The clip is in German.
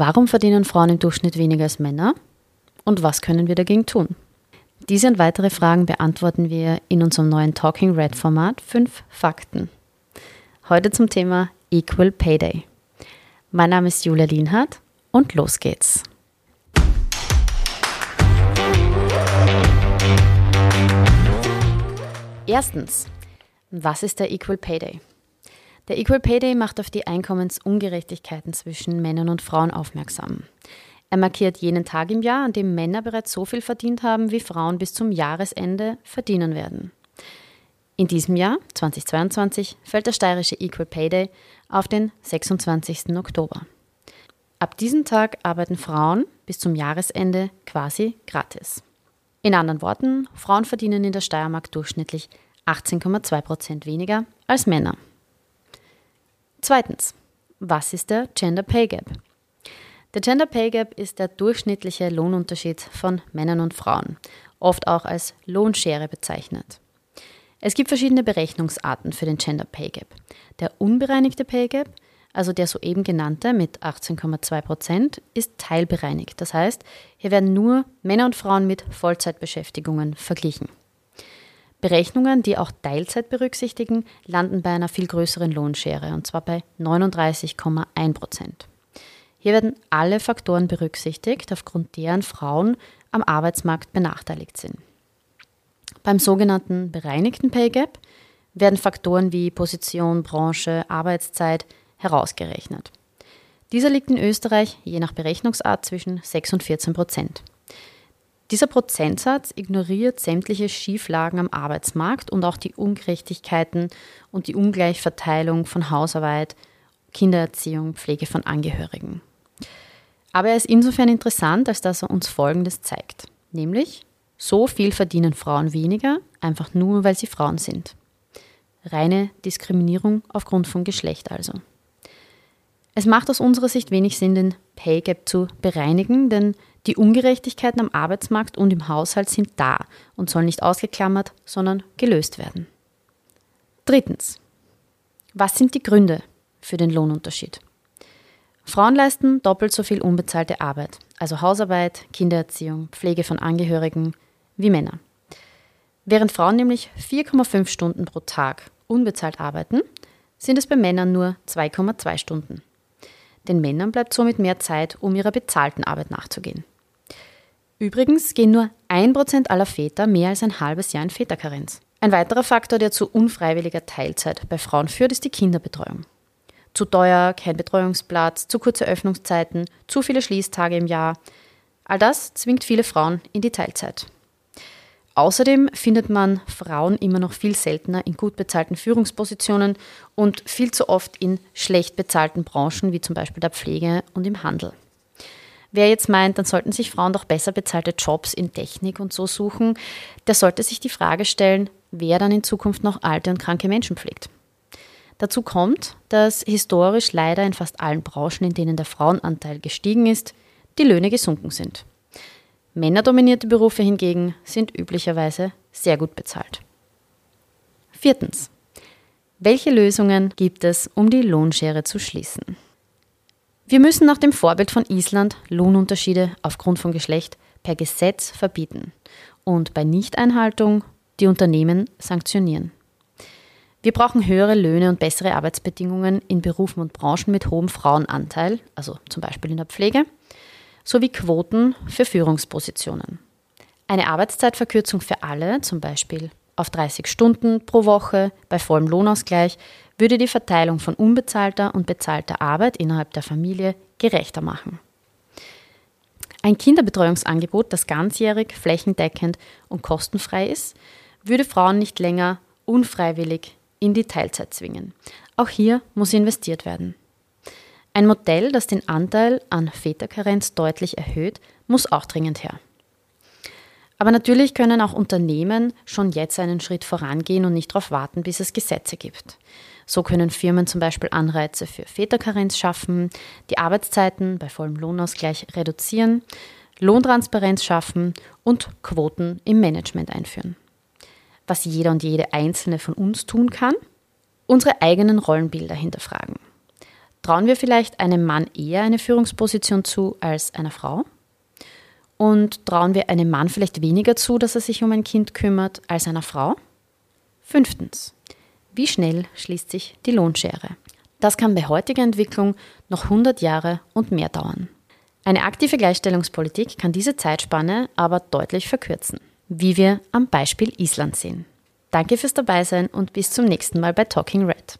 Warum verdienen Frauen im Durchschnitt weniger als Männer? Und was können wir dagegen tun? Diese und weitere Fragen beantworten wir in unserem neuen Talking Red Format 5 Fakten. Heute zum Thema Equal Pay Day. Mein Name ist Julia Lienhardt und los geht's. Erstens, was ist der Equal Pay Day? Der Equal Pay Day macht auf die Einkommensungerechtigkeiten zwischen Männern und Frauen aufmerksam. Er markiert jenen Tag im Jahr, an dem Männer bereits so viel verdient haben, wie Frauen bis zum Jahresende verdienen werden. In diesem Jahr, 2022, fällt der steirische Equal Pay Day auf den 26. Oktober. Ab diesem Tag arbeiten Frauen bis zum Jahresende quasi gratis. In anderen Worten, Frauen verdienen in der Steiermark durchschnittlich 18,2 Prozent weniger als Männer. Zweitens, was ist der Gender Pay Gap? Der Gender Pay Gap ist der durchschnittliche Lohnunterschied von Männern und Frauen, oft auch als Lohnschere bezeichnet. Es gibt verschiedene Berechnungsarten für den Gender Pay Gap. Der unbereinigte Pay Gap, also der soeben genannte mit 18,2 Prozent, ist teilbereinigt. Das heißt, hier werden nur Männer und Frauen mit Vollzeitbeschäftigungen verglichen. Berechnungen, die auch Teilzeit berücksichtigen, landen bei einer viel größeren Lohnschere, und zwar bei 39,1 Prozent. Hier werden alle Faktoren berücksichtigt, aufgrund deren Frauen am Arbeitsmarkt benachteiligt sind. Beim sogenannten bereinigten Pay Gap werden Faktoren wie Position, Branche, Arbeitszeit herausgerechnet. Dieser liegt in Österreich je nach Berechnungsart zwischen 6 und 14 Prozent. Dieser Prozentsatz ignoriert sämtliche Schieflagen am Arbeitsmarkt und auch die Ungerechtigkeiten und die Ungleichverteilung von Hausarbeit, Kindererziehung, Pflege von Angehörigen. Aber er ist insofern interessant, als dass er uns Folgendes zeigt. Nämlich, so viel verdienen Frauen weniger, einfach nur, weil sie Frauen sind. Reine Diskriminierung aufgrund von Geschlecht also. Es macht aus unserer Sicht wenig Sinn, den Pay Gap zu bereinigen, denn die Ungerechtigkeiten am Arbeitsmarkt und im Haushalt sind da und sollen nicht ausgeklammert, sondern gelöst werden. Drittens. Was sind die Gründe für den Lohnunterschied? Frauen leisten doppelt so viel unbezahlte Arbeit, also Hausarbeit, Kindererziehung, Pflege von Angehörigen, wie Männer. Während Frauen nämlich 4,5 Stunden pro Tag unbezahlt arbeiten, sind es bei Männern nur 2,2 Stunden. Den Männern bleibt somit mehr Zeit, um ihrer bezahlten Arbeit nachzugehen. Übrigens gehen nur 1% aller Väter mehr als ein halbes Jahr in Väterkarenz. Ein weiterer Faktor, der zu unfreiwilliger Teilzeit bei Frauen führt, ist die Kinderbetreuung. Zu teuer, kein Betreuungsplatz, zu kurze Öffnungszeiten, zu viele Schließtage im Jahr. All das zwingt viele Frauen in die Teilzeit. Außerdem findet man Frauen immer noch viel seltener in gut bezahlten Führungspositionen und viel zu oft in schlecht bezahlten Branchen wie zum Beispiel der Pflege und im Handel. Wer jetzt meint, dann sollten sich Frauen doch besser bezahlte Jobs in Technik und so suchen, der sollte sich die Frage stellen, wer dann in Zukunft noch alte und kranke Menschen pflegt. Dazu kommt, dass historisch leider in fast allen Branchen, in denen der Frauenanteil gestiegen ist, die Löhne gesunken sind. Männerdominierte Berufe hingegen sind üblicherweise sehr gut bezahlt. Viertens. Welche Lösungen gibt es, um die Lohnschere zu schließen? Wir müssen nach dem Vorbild von Island Lohnunterschiede aufgrund von Geschlecht per Gesetz verbieten und bei Nichteinhaltung die Unternehmen sanktionieren. Wir brauchen höhere Löhne und bessere Arbeitsbedingungen in Berufen und Branchen mit hohem Frauenanteil, also zum Beispiel in der Pflege, sowie Quoten für Führungspositionen. Eine Arbeitszeitverkürzung für alle, zum Beispiel auf 30 Stunden pro Woche bei vollem Lohnausgleich, würde die Verteilung von unbezahlter und bezahlter Arbeit innerhalb der Familie gerechter machen. Ein Kinderbetreuungsangebot, das ganzjährig, flächendeckend und kostenfrei ist, würde Frauen nicht länger unfreiwillig in die Teilzeit zwingen. Auch hier muss investiert werden. Ein Modell, das den Anteil an Väterkarenz deutlich erhöht, muss auch dringend her. Aber natürlich können auch Unternehmen schon jetzt einen Schritt vorangehen und nicht darauf warten, bis es Gesetze gibt. So können Firmen zum Beispiel Anreize für Väterkarenz schaffen, die Arbeitszeiten bei vollem Lohnausgleich reduzieren, Lohntransparenz schaffen und Quoten im Management einführen. Was jeder und jede einzelne von uns tun kann, unsere eigenen Rollenbilder hinterfragen. Trauen wir vielleicht einem Mann eher eine Führungsposition zu als einer Frau? Und trauen wir einem Mann vielleicht weniger zu, dass er sich um ein Kind kümmert, als einer Frau? Fünftens. Wie schnell schließt sich die Lohnschere? Das kann bei heutiger Entwicklung noch 100 Jahre und mehr dauern. Eine aktive Gleichstellungspolitik kann diese Zeitspanne aber deutlich verkürzen, wie wir am Beispiel Island sehen. Danke fürs Dabeisein und bis zum nächsten Mal bei Talking Red.